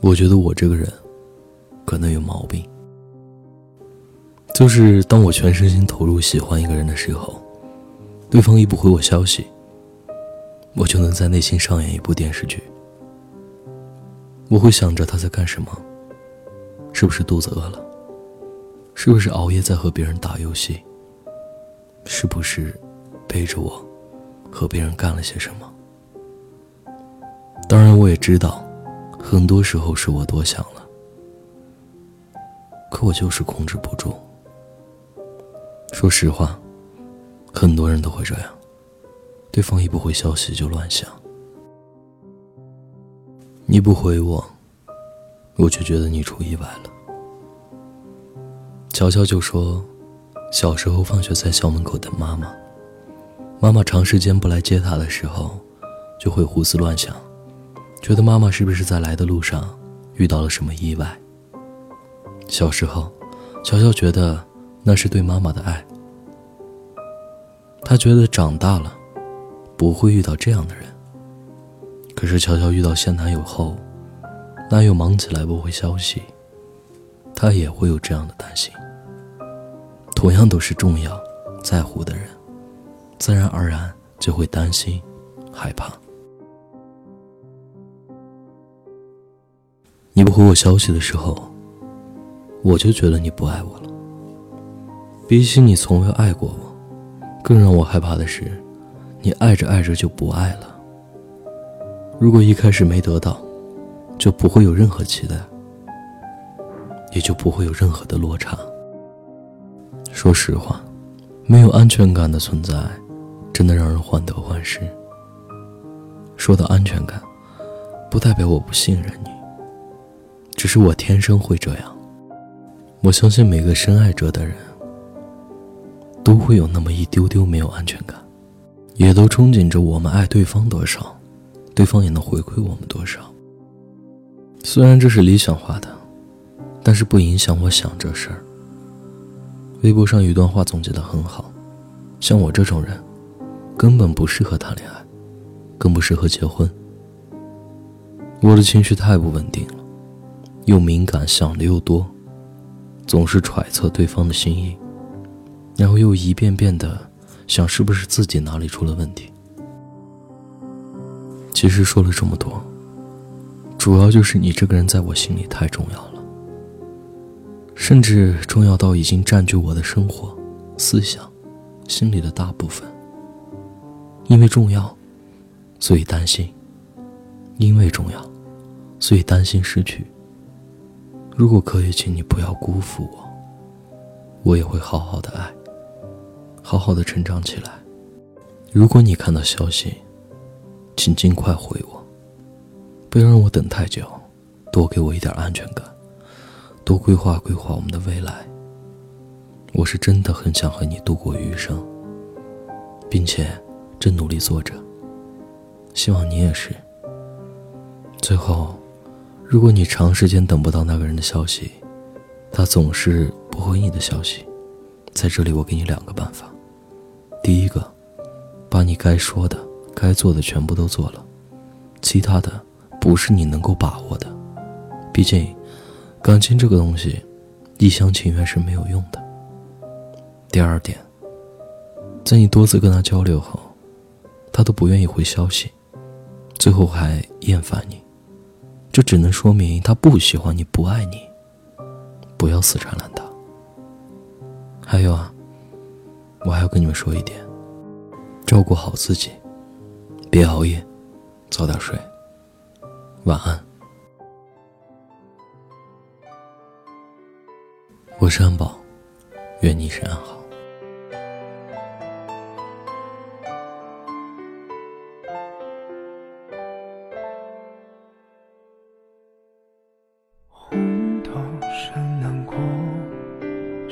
我觉得我这个人可能有毛病，就是当我全身心投入喜欢一个人的时候，对方一不回我消息，我就能在内心上演一部电视剧。我会想着他在干什么，是不是肚子饿了，是不是熬夜在和别人打游戏，是不是背着我和别人干了些什么。当然，我也知道。很多时候是我多想了，可我就是控制不住。说实话，很多人都会这样，对方一不回消息就乱想，你不回我，我就觉得你出意外了。乔乔就说，小时候放学在校门口等妈妈，妈妈长时间不来接他的时候，就会胡思乱想。觉得妈妈是不是在来的路上遇到了什么意外？小时候，乔乔觉得那是对妈妈的爱。他觉得长大了不会遇到这样的人。可是乔乔遇到现男友后，男友忙起来不回消息，他也会有这样的担心。同样都是重要、在乎的人，自然而然就会担心、害怕。你不回我消息的时候，我就觉得你不爱我了。比起你从未爱过我，更让我害怕的是，你爱着爱着就不爱了。如果一开始没得到，就不会有任何期待，也就不会有任何的落差。说实话，没有安全感的存在，真的让人患得患失。说到安全感，不代表我不信任你。只是我天生会这样。我相信每个深爱着的人，都会有那么一丢丢没有安全感，也都憧憬着我们爱对方多少，对方也能回馈我们多少。虽然这是理想化的，但是不影响我想这事儿。微博上有一段话总结的很好：像我这种人，根本不适合谈恋爱，更不适合结婚。我的情绪太不稳定了。又敏感，想的又多，总是揣测对方的心意，然后又一遍遍的想是不是自己哪里出了问题。其实说了这么多，主要就是你这个人在我心里太重要了，甚至重要到已经占据我的生活、思想、心里的大部分。因为重要，所以担心；因为重要，所以担心失去。如果可以，请你不要辜负我，我也会好好的爱，好好的成长起来。如果你看到消息，请尽快回我，不要让我等太久，多给我一点安全感，多规划规划我们的未来。我是真的很想和你度过余生，并且正努力做着，希望你也是。最后。如果你长时间等不到那个人的消息，他总是不回你的消息，在这里我给你两个办法：第一个，把你该说的、该做的全部都做了，其他的不是你能够把握的，毕竟感情这个东西，一厢情愿是没有用的。第二点，在你多次跟他交流后，他都不愿意回消息，最后还厌烦你。这只能说明他不喜欢你，不爱你。不要死缠烂打。还有啊，我还要跟你们说一点：照顾好自己，别熬夜，早点睡。晚安。我是安宝，愿你一生安好。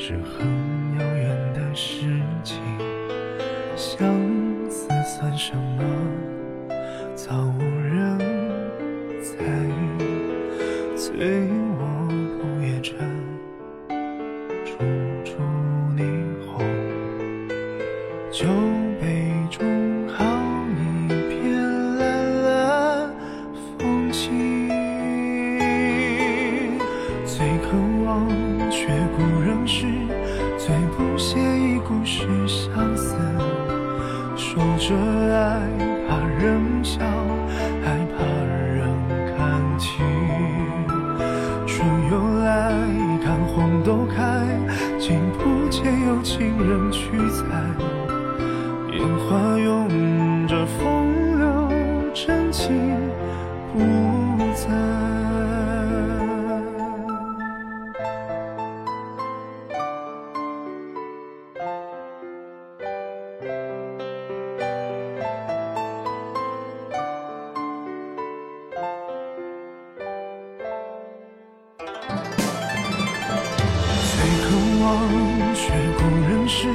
是很遥远的事情，相思算什么？早无人在意，醉卧不夜城，处处霓虹，酒杯中好一片蓝蓝风景。却故人诗，着爱，怕人笑，害怕人看清。春又来，看红豆开，竟不见有情人去采。烟花拥却故人诗，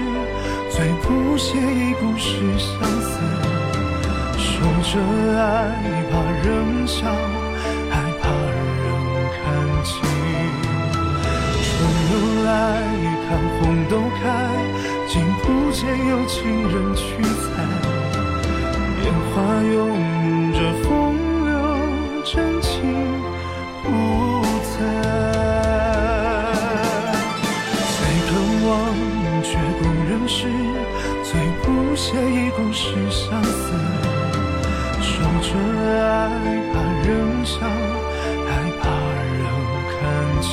最不屑一顾是相思。说着爱，怕人笑，还怕人看清。春又来，看红豆开，竟不见有情人去采。烟花拥忘却古人诗最不屑一顾是相思，守着爱怕人笑，还怕人看清。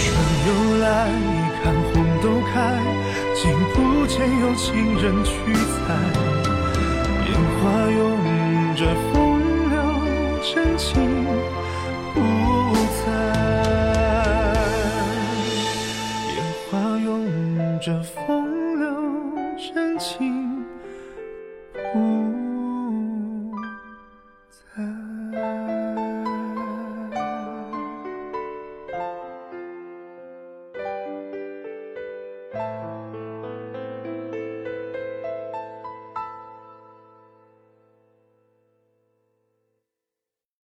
春又来，看红豆开，竟不见有情人去采。烟花拥着风流，真情